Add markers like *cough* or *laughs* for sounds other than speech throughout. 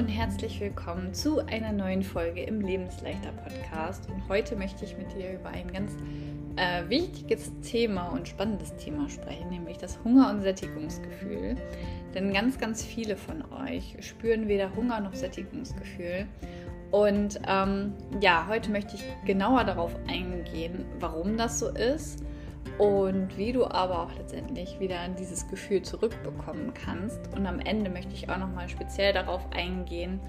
und herzlich willkommen zu einer neuen Folge im Lebensleichter Podcast. Und heute möchte ich mit dir über ein ganz äh, wichtiges Thema und spannendes Thema sprechen, nämlich das Hunger- und Sättigungsgefühl. Denn ganz, ganz viele von euch spüren weder Hunger noch Sättigungsgefühl. Und ähm, ja, heute möchte ich genauer darauf eingehen, warum das so ist und wie du aber auch letztendlich wieder dieses Gefühl zurückbekommen kannst. Und am Ende möchte ich auch nochmal speziell darauf eingehen,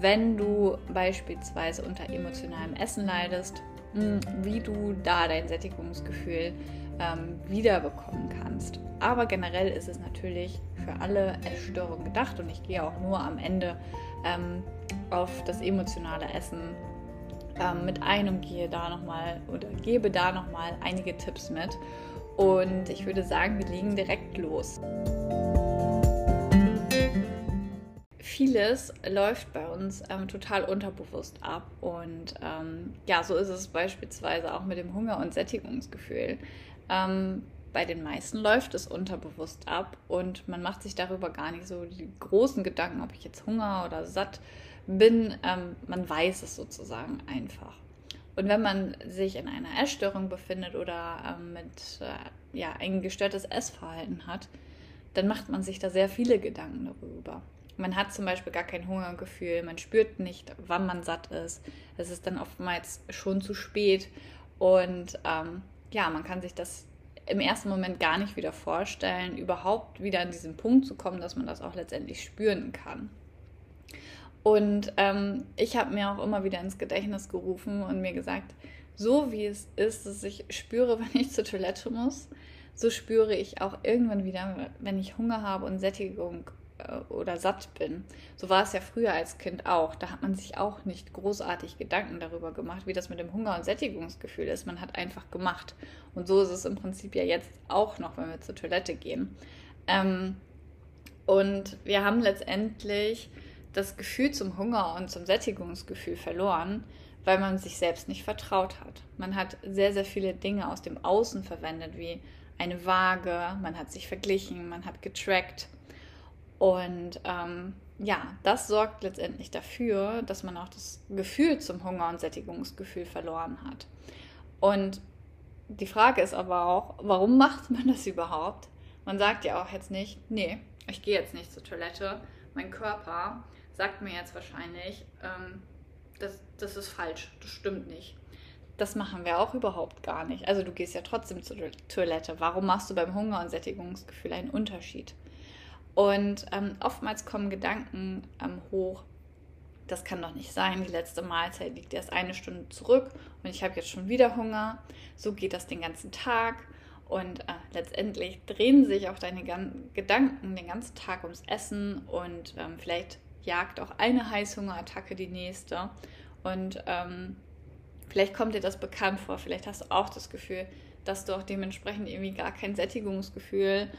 wenn du beispielsweise unter emotionalem Essen leidest, hm, wie du da dein Sättigungsgefühl ähm, wiederbekommen kannst. Aber generell ist es natürlich für alle Essstörungen gedacht und ich gehe auch nur am Ende ähm, auf das emotionale Essen ähm, mit ein und gehe da nochmal oder gebe da nochmal einige Tipps mit. Und ich würde sagen, wir legen direkt los. Vieles läuft bei uns ähm, total unterbewusst ab und ähm, ja, so ist es beispielsweise auch mit dem Hunger- und Sättigungsgefühl. Ähm, bei den meisten läuft es unterbewusst ab und man macht sich darüber gar nicht so die großen Gedanken, ob ich jetzt Hunger oder satt bin. Ähm, man weiß es sozusagen einfach. Und wenn man sich in einer Essstörung befindet oder ähm, mit äh, ja, ein gestörtes Essverhalten hat, dann macht man sich da sehr viele Gedanken darüber. Man hat zum Beispiel gar kein Hungergefühl, man spürt nicht, wann man satt ist. Es ist dann oftmals schon zu spät und ähm, ja, man kann sich das im ersten Moment gar nicht wieder vorstellen, überhaupt wieder an diesen Punkt zu kommen, dass man das auch letztendlich spüren kann. Und ähm, ich habe mir auch immer wieder ins Gedächtnis gerufen und mir gesagt, so wie es ist, dass ich spüre, *laughs* wenn ich zur Toilette muss, so spüre ich auch irgendwann wieder, wenn ich Hunger habe und Sättigung äh, oder satt bin. So war es ja früher als Kind auch. Da hat man sich auch nicht großartig Gedanken darüber gemacht, wie das mit dem Hunger- und Sättigungsgefühl ist. Man hat einfach gemacht. Und so ist es im Prinzip ja jetzt auch noch, wenn wir zur Toilette gehen. Ähm, und wir haben letztendlich das Gefühl zum Hunger und zum Sättigungsgefühl verloren, weil man sich selbst nicht vertraut hat. Man hat sehr, sehr viele Dinge aus dem Außen verwendet, wie eine Waage, man hat sich verglichen, man hat getrackt. Und ähm, ja, das sorgt letztendlich dafür, dass man auch das Gefühl zum Hunger und Sättigungsgefühl verloren hat. Und die Frage ist aber auch, warum macht man das überhaupt? Man sagt ja auch jetzt nicht, nee, ich gehe jetzt nicht zur Toilette, mein Körper sagt mir jetzt wahrscheinlich, ähm, das, das ist falsch, das stimmt nicht. Das machen wir auch überhaupt gar nicht. Also du gehst ja trotzdem zur Toilette. Warum machst du beim Hunger- und Sättigungsgefühl einen Unterschied? Und ähm, oftmals kommen Gedanken ähm, hoch, das kann doch nicht sein, die letzte Mahlzeit liegt erst eine Stunde zurück und ich habe jetzt schon wieder Hunger. So geht das den ganzen Tag. Und äh, letztendlich drehen sich auch deine Gedanken den ganzen Tag ums Essen und ähm, vielleicht jagt auch eine Heißhungerattacke die nächste. Und ähm, vielleicht kommt dir das bekannt vor, vielleicht hast du auch das Gefühl, dass du auch dementsprechend irgendwie gar kein Sättigungsgefühl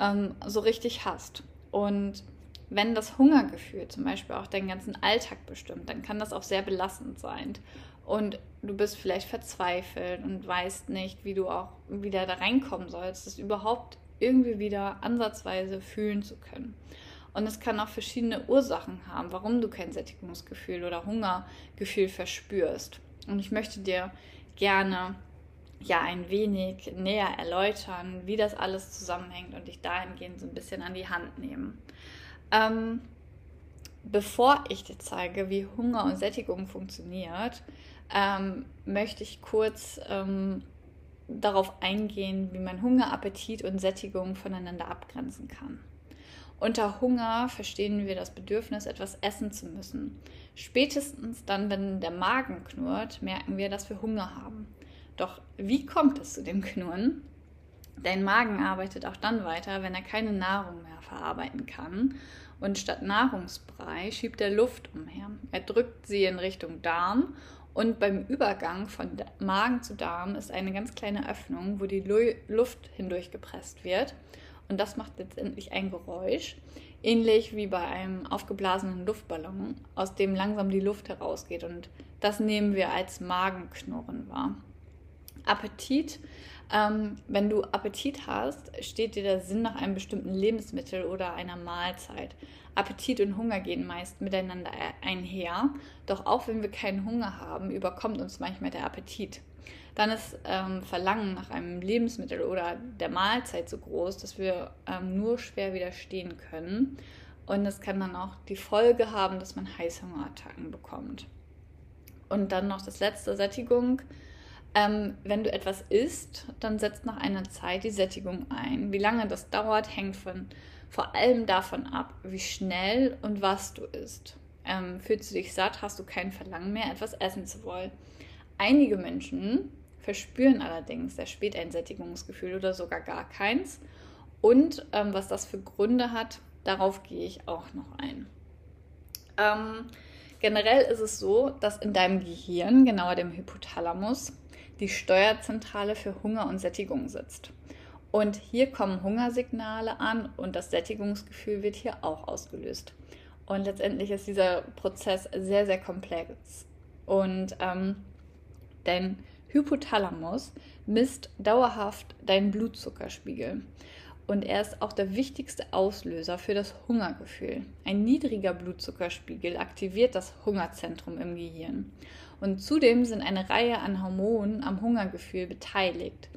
ähm, so richtig hast. Und wenn das Hungergefühl zum Beispiel auch deinen ganzen Alltag bestimmt, dann kann das auch sehr belastend sein. Und du bist vielleicht verzweifelt und weißt nicht, wie du auch wieder da reinkommen sollst, das überhaupt irgendwie wieder ansatzweise fühlen zu können. Und es kann auch verschiedene Ursachen haben, warum du kein Sättigungsgefühl oder Hungergefühl verspürst. Und ich möchte dir gerne ja ein wenig näher erläutern, wie das alles zusammenhängt und dich dahingehend so ein bisschen an die Hand nehmen. Ähm, bevor ich dir zeige, wie Hunger und Sättigung funktioniert, ähm, möchte ich kurz ähm, darauf eingehen, wie man Hunger, Appetit und Sättigung voneinander abgrenzen kann. Unter Hunger verstehen wir das Bedürfnis, etwas essen zu müssen. Spätestens dann, wenn der Magen knurrt, merken wir, dass wir Hunger haben. Doch wie kommt es zu dem Knurren? Dein Magen arbeitet auch dann weiter, wenn er keine Nahrung mehr verarbeiten kann. Und statt Nahrungsbrei schiebt er Luft umher. Er drückt sie in Richtung Darm und beim Übergang von Magen zu Darm ist eine ganz kleine Öffnung, wo die Luft hindurchgepresst wird. Und das macht letztendlich ein Geräusch, ähnlich wie bei einem aufgeblasenen Luftballon, aus dem langsam die Luft herausgeht. Und das nehmen wir als Magenknurren wahr. Appetit. Ähm, wenn du Appetit hast, steht dir der Sinn nach einem bestimmten Lebensmittel oder einer Mahlzeit. Appetit und Hunger gehen meist miteinander einher. Doch auch wenn wir keinen Hunger haben, überkommt uns manchmal der Appetit. Dann ist ähm, Verlangen nach einem Lebensmittel oder der Mahlzeit so groß, dass wir ähm, nur schwer widerstehen können. Und es kann dann auch die Folge haben, dass man Heißhungerattacken bekommt. Und dann noch das letzte, Sättigung. Ähm, wenn du etwas isst, dann setzt nach einer Zeit die Sättigung ein. Wie lange das dauert, hängt von, vor allem davon ab, wie schnell und was du isst. Ähm, fühlst du dich satt, hast du kein Verlangen mehr, etwas essen zu wollen. Einige Menschen verspüren allerdings sehr spät ein Sättigungsgefühl oder sogar gar keins. Und ähm, was das für Gründe hat, darauf gehe ich auch noch ein. Ähm, generell ist es so, dass in deinem Gehirn, genauer dem Hypothalamus, die Steuerzentrale für Hunger und Sättigung sitzt. Und hier kommen Hungersignale an und das Sättigungsgefühl wird hier auch ausgelöst. Und letztendlich ist dieser Prozess sehr, sehr komplex. Und ähm, dein Hypothalamus misst dauerhaft deinen Blutzuckerspiegel. Und er ist auch der wichtigste Auslöser für das Hungergefühl. Ein niedriger Blutzuckerspiegel aktiviert das Hungerzentrum im Gehirn. Und zudem sind eine Reihe an Hormonen am Hungergefühl beteiligt.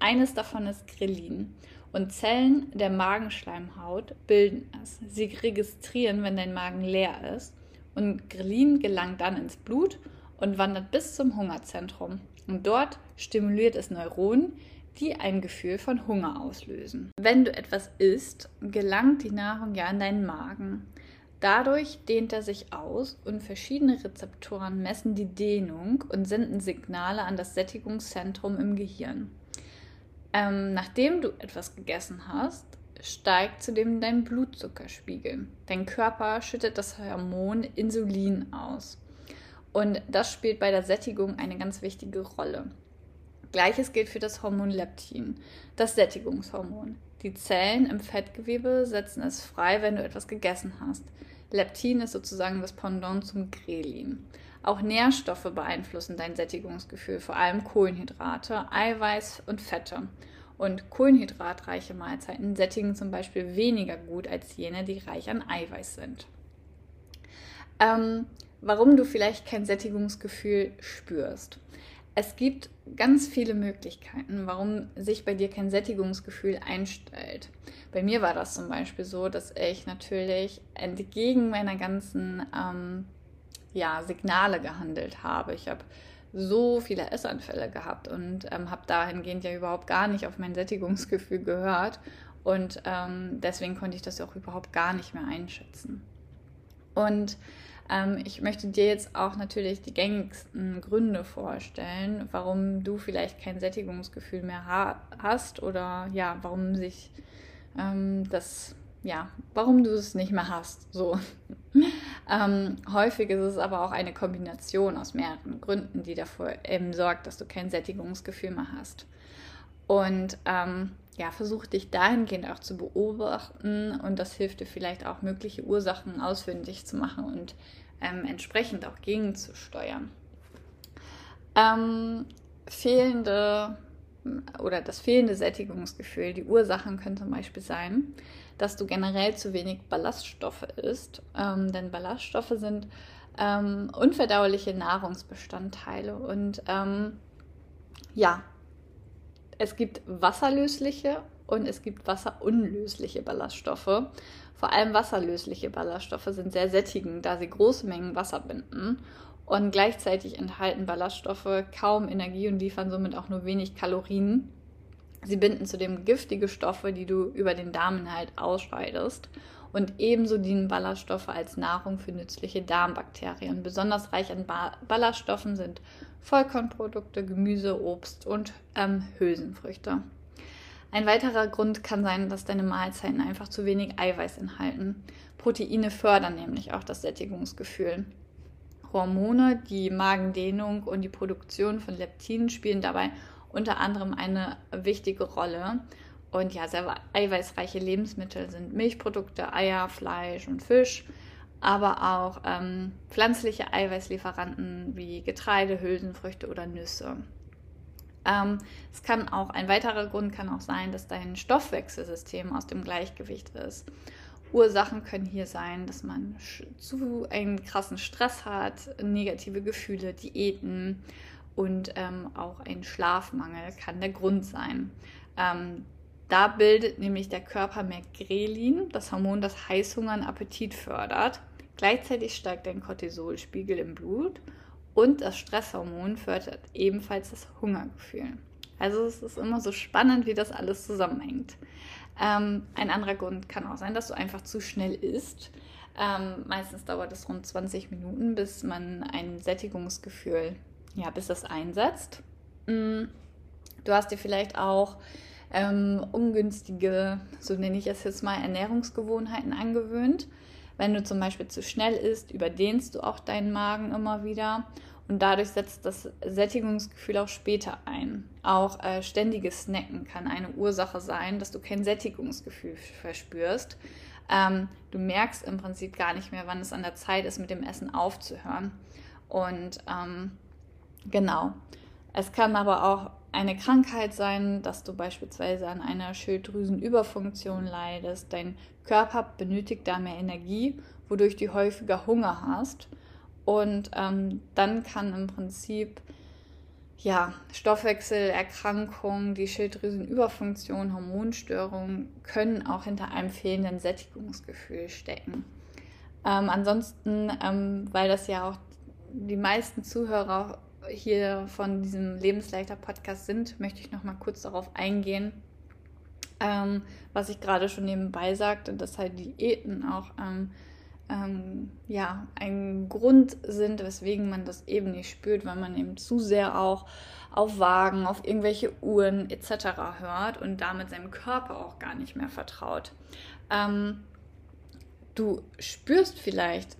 Eines davon ist Grelin. Und Zellen der Magenschleimhaut bilden es. Sie registrieren, wenn dein Magen leer ist. Und Grelin gelangt dann ins Blut und wandert bis zum Hungerzentrum. Und dort stimuliert es Neuronen, die ein Gefühl von Hunger auslösen. Wenn du etwas isst, gelangt die Nahrung ja in deinen Magen. Dadurch dehnt er sich aus und verschiedene Rezeptoren messen die Dehnung und senden Signale an das Sättigungszentrum im Gehirn. Ähm, nachdem du etwas gegessen hast, steigt zudem dein Blutzuckerspiegel. Dein Körper schüttet das Hormon Insulin aus. Und das spielt bei der Sättigung eine ganz wichtige Rolle. Gleiches gilt für das Hormon Leptin, das Sättigungshormon. Die Zellen im Fettgewebe setzen es frei, wenn du etwas gegessen hast. Leptin ist sozusagen das Pendant zum Grelin. Auch Nährstoffe beeinflussen dein Sättigungsgefühl, vor allem Kohlenhydrate, Eiweiß und Fette. Und kohlenhydratreiche Mahlzeiten sättigen zum Beispiel weniger gut als jene, die reich an Eiweiß sind. Ähm, warum du vielleicht kein Sättigungsgefühl spürst. Es gibt ganz viele Möglichkeiten, warum sich bei dir kein Sättigungsgefühl einstellt. Bei mir war das zum Beispiel so, dass ich natürlich entgegen meiner ganzen ähm, ja, Signale gehandelt habe. Ich habe so viele Essanfälle gehabt und ähm, habe dahingehend ja überhaupt gar nicht auf mein Sättigungsgefühl gehört. Und ähm, deswegen konnte ich das auch überhaupt gar nicht mehr einschätzen. Und ähm, ich möchte dir jetzt auch natürlich die gängigsten Gründe vorstellen, warum du vielleicht kein Sättigungsgefühl mehr ha hast oder ja, warum sich ähm, das, ja, warum du es nicht mehr hast. So. *laughs* ähm, häufig ist es aber auch eine Kombination aus mehreren Gründen, die dafür eben sorgt, dass du kein Sättigungsgefühl mehr hast. Und ähm, ja, versuch dich dahingehend auch zu beobachten und das hilft dir vielleicht auch, mögliche Ursachen ausfindig zu machen und ähm, entsprechend auch gegenzusteuern. Ähm, fehlende oder das fehlende Sättigungsgefühl, die Ursachen können zum Beispiel sein, dass du generell zu wenig Ballaststoffe isst, ähm, denn Ballaststoffe sind ähm, unverdauliche Nahrungsbestandteile und ähm, ja, es gibt wasserlösliche und es gibt wasserunlösliche Ballaststoffe. Vor allem wasserlösliche Ballaststoffe sind sehr sättigend, da sie große Mengen Wasser binden. Und gleichzeitig enthalten Ballaststoffe kaum Energie und liefern somit auch nur wenig Kalorien. Sie binden zudem giftige Stoffe, die du über den Darminhalt ausscheidest. Und ebenso dienen Ballaststoffe als Nahrung für nützliche Darmbakterien. Besonders reich an ba Ballaststoffen sind Vollkornprodukte, Gemüse, Obst und ähm, Hülsenfrüchte. Ein weiterer Grund kann sein, dass deine Mahlzeiten einfach zu wenig Eiweiß enthalten. Proteine fördern nämlich auch das Sättigungsgefühl. Hormone, die Magendehnung und die Produktion von Leptin spielen dabei unter anderem eine wichtige Rolle. Und ja, sehr eiweißreiche Lebensmittel sind Milchprodukte, Eier, Fleisch und Fisch aber auch ähm, pflanzliche Eiweißlieferanten wie Getreide, Hülsenfrüchte oder Nüsse. Ähm, es kann auch, ein weiterer Grund kann auch sein, dass dein Stoffwechselsystem aus dem Gleichgewicht ist. Ursachen können hier sein, dass man zu einen krassen Stress hat, negative Gefühle, Diäten und ähm, auch ein Schlafmangel kann der Grund sein. Ähm, da bildet nämlich der Körper mehr Grelin, das Hormon, das Heißhunger und Appetit fördert. Gleichzeitig steigt dein Cortisolspiegel im Blut und das Stresshormon fördert ebenfalls das Hungergefühl. Also es ist immer so spannend, wie das alles zusammenhängt. Ähm, ein anderer Grund kann auch sein, dass du einfach zu schnell isst. Ähm, meistens dauert es rund 20 Minuten, bis man ein Sättigungsgefühl, ja, bis das einsetzt. Mm, du hast dir vielleicht auch ähm, ungünstige, so nenne ich es jetzt mal, Ernährungsgewohnheiten angewöhnt. Wenn du zum Beispiel zu schnell isst, überdehnst du auch deinen Magen immer wieder und dadurch setzt das Sättigungsgefühl auch später ein. Auch äh, ständiges Snacken kann eine Ursache sein, dass du kein Sättigungsgefühl verspürst. Ähm, du merkst im Prinzip gar nicht mehr, wann es an der Zeit ist, mit dem Essen aufzuhören. Und ähm, genau, es kann aber auch eine Krankheit sein, dass du beispielsweise an einer Schilddrüsenüberfunktion leidest. Dein Körper benötigt da mehr Energie, wodurch du häufiger Hunger hast. Und ähm, dann kann im Prinzip ja, Stoffwechselerkrankungen, die Schilddrüsenüberfunktion, Hormonstörungen können auch hinter einem fehlenden Sättigungsgefühl stecken. Ähm, ansonsten, ähm, weil das ja auch die meisten Zuhörer hier von diesem Lebensleiter-Podcast sind, möchte ich noch mal kurz darauf eingehen, ähm, was ich gerade schon nebenbei sagte, dass halt Diäten auch ähm, ähm, ja, ein Grund sind, weswegen man das eben nicht spürt, weil man eben zu sehr auch auf Wagen, auf irgendwelche Uhren etc. hört und damit seinem Körper auch gar nicht mehr vertraut. Ähm, du spürst vielleicht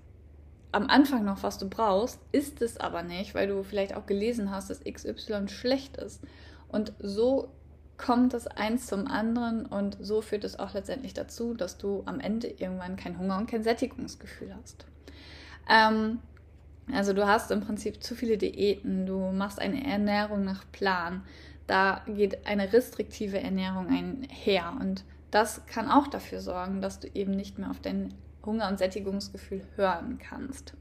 am Anfang noch, was du brauchst, ist es aber nicht, weil du vielleicht auch gelesen hast, dass XY schlecht ist. Und so kommt das eins zum anderen und so führt es auch letztendlich dazu, dass du am Ende irgendwann kein Hunger und kein Sättigungsgefühl hast. Ähm, also du hast im Prinzip zu viele Diäten, du machst eine Ernährung nach Plan, da geht eine restriktive Ernährung einher und das kann auch dafür sorgen, dass du eben nicht mehr auf dein Hunger- und Sättigungsgefühl hören kannst.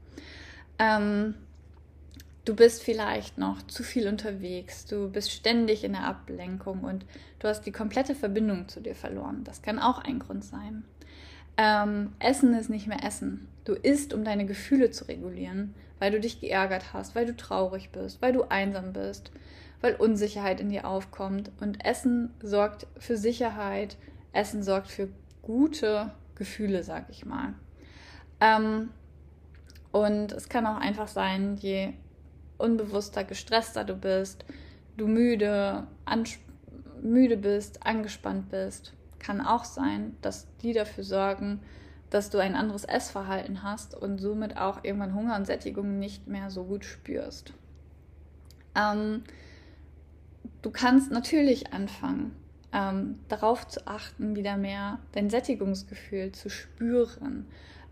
Ähm, du bist vielleicht noch zu viel unterwegs, du bist ständig in der Ablenkung und du hast die komplette Verbindung zu dir verloren. Das kann auch ein Grund sein. Ähm, Essen ist nicht mehr Essen. Du isst, um deine Gefühle zu regulieren, weil du dich geärgert hast, weil du traurig bist, weil du einsam bist, weil Unsicherheit in dir aufkommt. Und Essen sorgt für Sicherheit, Essen sorgt für gute Gefühle, sag ich mal. Ähm, und es kann auch einfach sein, je unbewusster, gestresster du bist, du müde, müde bist, angespannt bist, kann auch sein, dass die dafür sorgen, dass du ein anderes Essverhalten hast und somit auch irgendwann Hunger und Sättigung nicht mehr so gut spürst. Ähm, du kannst natürlich anfangen, ähm, darauf zu achten, wieder mehr dein Sättigungsgefühl zu spüren.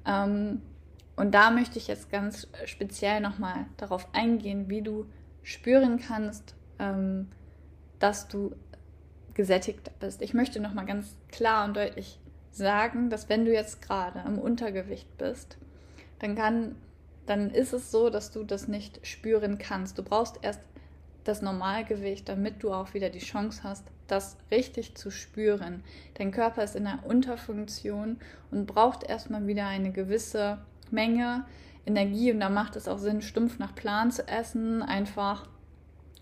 Ähm, und da möchte ich jetzt ganz speziell nochmal darauf eingehen, wie du spüren kannst, ähm, dass du gesättigt bist. Ich möchte nochmal ganz klar und deutlich sagen, dass wenn du jetzt gerade im Untergewicht bist, dann kann, dann ist es so, dass du das nicht spüren kannst. Du brauchst erst das Normalgewicht, damit du auch wieder die Chance hast, das richtig zu spüren. Dein Körper ist in der Unterfunktion und braucht erstmal wieder eine gewisse Menge Energie und da macht es auch Sinn, stumpf nach Plan zu essen, einfach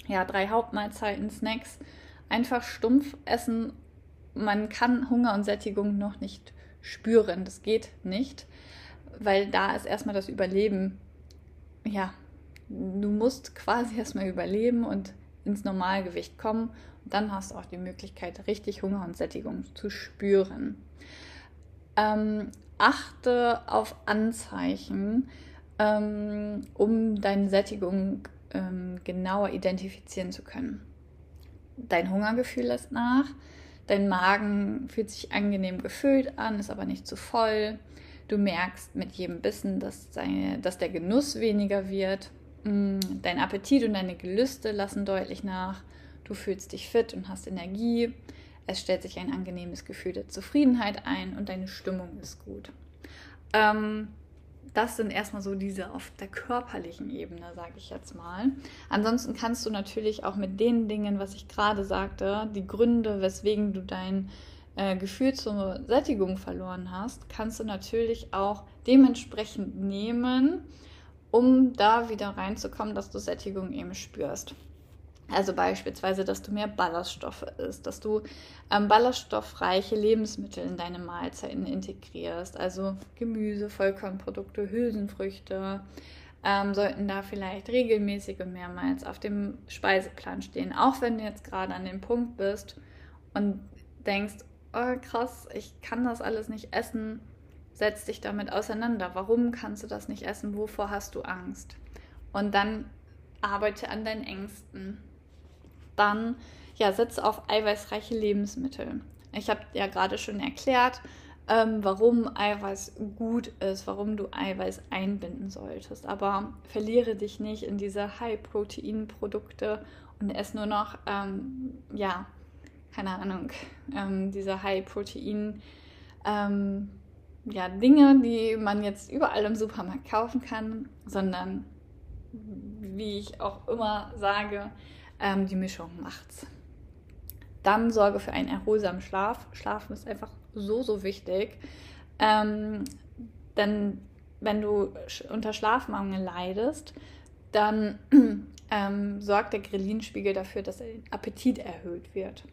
ja, drei Hauptmahlzeiten, Snacks, einfach stumpf essen. Man kann Hunger und Sättigung noch nicht spüren, das geht nicht, weil da ist erstmal das Überleben, ja, du musst quasi *laughs* erstmal überleben und ins Normalgewicht kommen und dann hast du auch die Möglichkeit, richtig Hunger und Sättigung zu spüren. Ähm, achte auf Anzeichen, ähm, um deine Sättigung ähm, genauer identifizieren zu können. Dein Hungergefühl lässt nach, dein Magen fühlt sich angenehm gefüllt an, ist aber nicht zu voll. Du merkst mit jedem Bissen, dass, deine, dass der Genuss weniger wird. Mm, dein Appetit und deine Gelüste lassen deutlich nach. Du fühlst dich fit und hast Energie, es stellt sich ein angenehmes Gefühl der Zufriedenheit ein und deine Stimmung ist gut. Ähm, das sind erstmal so diese auf der körperlichen Ebene, sage ich jetzt mal. Ansonsten kannst du natürlich auch mit den Dingen, was ich gerade sagte, die Gründe, weswegen du dein äh, Gefühl zur Sättigung verloren hast, kannst du natürlich auch dementsprechend nehmen, um da wieder reinzukommen, dass du Sättigung eben spürst. Also beispielsweise, dass du mehr Ballaststoffe isst, dass du ähm, ballaststoffreiche Lebensmittel in deine Mahlzeiten integrierst. Also Gemüse, Vollkornprodukte, Hülsenfrüchte ähm, sollten da vielleicht regelmäßig und mehrmals auf dem Speiseplan stehen. Auch wenn du jetzt gerade an dem Punkt bist und denkst, oh krass, ich kann das alles nicht essen, setz dich damit auseinander. Warum kannst du das nicht essen? Wovor hast du Angst? Und dann arbeite an deinen Ängsten dann ja, setze auf eiweißreiche Lebensmittel. Ich habe ja gerade schon erklärt, ähm, warum Eiweiß gut ist, warum du Eiweiß einbinden solltest. Aber verliere dich nicht in diese High-Protein-Produkte und esse nur noch, ähm, ja, keine Ahnung, ähm, diese High-Protein- ähm, ja, Dinge, die man jetzt überall im Supermarkt kaufen kann, sondern wie ich auch immer sage, ähm, die Mischung macht's. Dann sorge für einen erholsamen Schlaf. Schlafen ist einfach so, so wichtig. Ähm, denn wenn du unter Schlafmangel leidest, dann *clears throat* ähm, sorgt der Grillinspiegel dafür, dass der Appetit erhöht wird.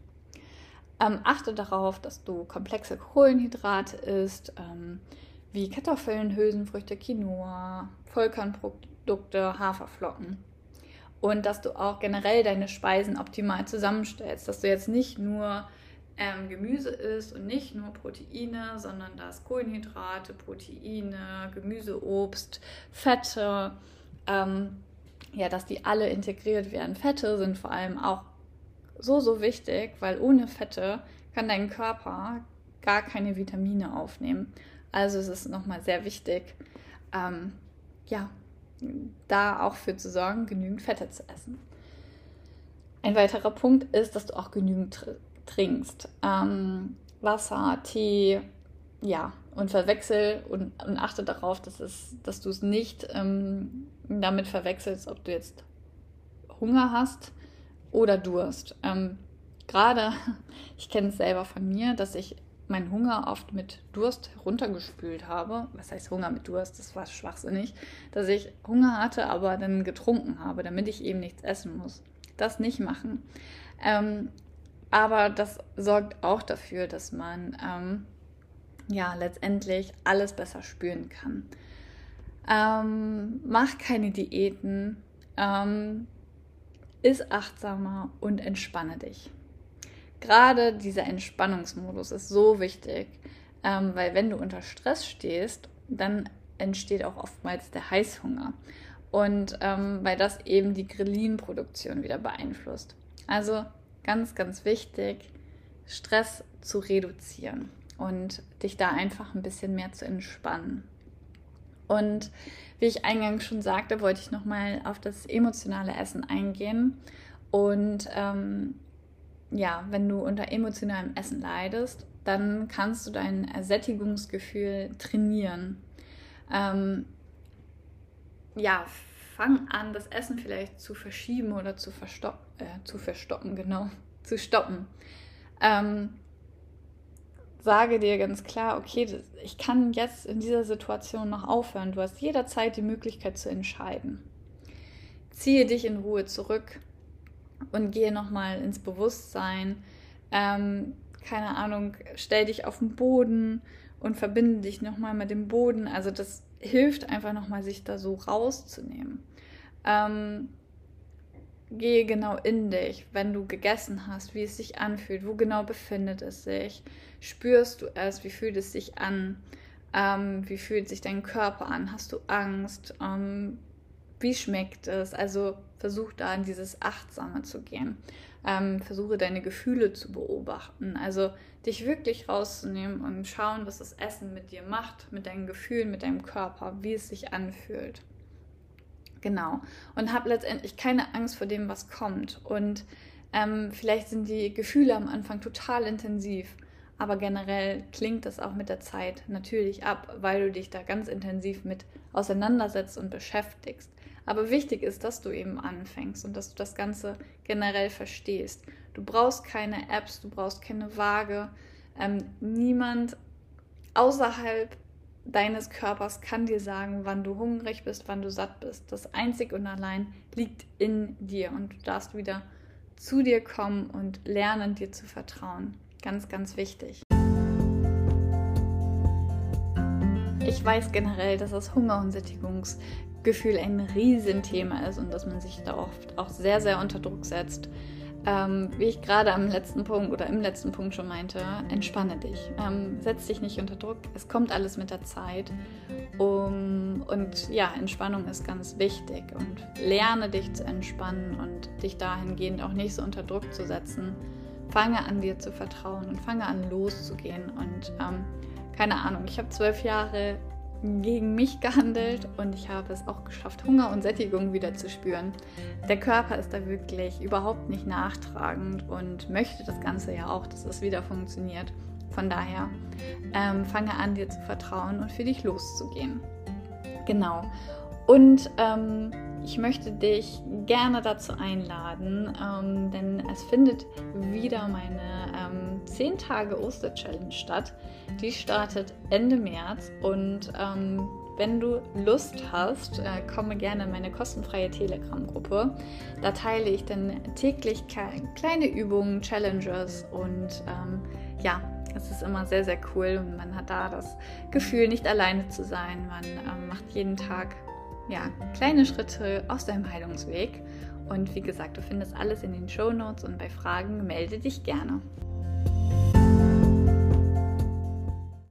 Ähm, achte darauf, dass du komplexe Kohlenhydrate isst, ähm, wie Kartoffeln, Hülsenfrüchte, Quinoa, Vollkornprodukte, Haferflocken und dass du auch generell deine Speisen optimal zusammenstellst, dass du jetzt nicht nur ähm, Gemüse isst und nicht nur Proteine, sondern dass Kohlenhydrate, Proteine, Gemüse, Obst, Fette, ähm, ja, dass die alle integriert werden. Fette sind vor allem auch so, so wichtig, weil ohne Fette kann dein Körper gar keine Vitamine aufnehmen. Also es ist nochmal sehr wichtig, ähm, ja, da auch für zu sorgen, genügend Fette zu essen. Ein weiterer Punkt ist, dass du auch genügend tr trinkst. Ähm, Wasser, Tee, ja, und verwechsel und, und achte darauf, dass, es, dass du es nicht ähm, damit verwechselst, ob du jetzt Hunger hast oder Durst. Ähm, Gerade, *laughs* ich kenne es selber von mir, dass ich meinen Hunger oft mit Durst heruntergespült habe. Was heißt Hunger mit Durst? Das war schwachsinnig. Dass ich Hunger hatte, aber dann getrunken habe, damit ich eben nichts essen muss. Das nicht machen. Ähm, aber das sorgt auch dafür, dass man ähm, ja letztendlich alles besser spüren kann. Ähm, mach keine Diäten, ähm, ist achtsamer und entspanne dich gerade dieser Entspannungsmodus ist so wichtig, ähm, weil wenn du unter Stress stehst, dann entsteht auch oftmals der Heißhunger. Und ähm, weil das eben die Grillinproduktion wieder beeinflusst. Also ganz, ganz wichtig, Stress zu reduzieren und dich da einfach ein bisschen mehr zu entspannen. Und wie ich eingangs schon sagte, wollte ich nochmal auf das emotionale Essen eingehen. Und ähm, ja, wenn du unter emotionalem Essen leidest, dann kannst du dein Ersättigungsgefühl trainieren. Ähm, ja, fang an, das Essen vielleicht zu verschieben oder zu, verstoppen, äh, zu verstoppen, genau, *laughs* zu stoppen. Ähm, sage dir ganz klar, okay, ich kann jetzt in dieser Situation noch aufhören. Du hast jederzeit die Möglichkeit zu entscheiden. Ziehe dich in Ruhe zurück, und gehe nochmal ins Bewusstsein. Ähm, keine Ahnung, stell dich auf den Boden und verbinde dich nochmal mit dem Boden. Also das hilft einfach nochmal, sich da so rauszunehmen. Ähm, gehe genau in dich, wenn du gegessen hast, wie es sich anfühlt, wo genau befindet es sich, spürst du es, wie fühlt es sich an, ähm, wie fühlt sich dein Körper an, hast du Angst, ähm, wie schmeckt es, also versuch da in dieses Achtsame zu gehen. Ähm, versuche deine Gefühle zu beobachten. Also dich wirklich rauszunehmen und schauen, was das Essen mit dir macht, mit deinen Gefühlen, mit deinem Körper, wie es sich anfühlt. Genau. Und hab letztendlich keine Angst vor dem, was kommt. Und Ähm, vielleicht sind die Gefühle am Anfang total intensiv, aber generell klingt das auch mit der Zeit natürlich ab, weil du dich da ganz intensiv mit auseinandersetzt und beschäftigst. Aber wichtig ist, dass du eben anfängst und dass du das Ganze generell verstehst. Du brauchst keine Apps, du brauchst keine Waage. Ähm, niemand außerhalb deines Körpers kann dir sagen, wann du hungrig bist, wann du satt bist. Das einzig und allein liegt in dir und du darfst wieder zu dir kommen und lernen, dir zu vertrauen. Ganz, ganz wichtig. Ich weiß generell, dass das Hunger- und Sättigungsgefühl ein Riesenthema ist und dass man sich da oft auch sehr, sehr unter Druck setzt. Ähm, wie ich gerade am letzten Punkt oder im letzten Punkt schon meinte, entspanne dich. Ähm, setz dich nicht unter Druck. Es kommt alles mit der Zeit. Um, und ja, Entspannung ist ganz wichtig. Und lerne dich zu entspannen und dich dahingehend auch nicht so unter Druck zu setzen. Fange an, dir zu vertrauen und fange an, loszugehen. Und ähm, keine Ahnung, ich habe zwölf Jahre gegen mich gehandelt und ich habe es auch geschafft, Hunger und Sättigung wieder zu spüren. Der Körper ist da wirklich überhaupt nicht nachtragend und möchte das Ganze ja auch, dass es wieder funktioniert. Von daher ähm, fange an, dir zu vertrauen und für dich loszugehen. Genau. Und ähm, ich möchte dich gerne dazu einladen, ähm, denn es findet wieder meine ähm, 10 Tage Oster-Challenge statt. Die startet Ende März und ähm, wenn du Lust hast, äh, komme gerne in meine kostenfreie Telegram-Gruppe. Da teile ich dann täglich kleine Übungen, Challenges und ähm, ja, es ist immer sehr, sehr cool und man hat da das Gefühl, nicht alleine zu sein. Man ähm, macht jeden Tag ja, kleine Schritte aus deinem Heilungsweg. Und wie gesagt, du findest alles in den Show Notes und bei Fragen melde dich gerne.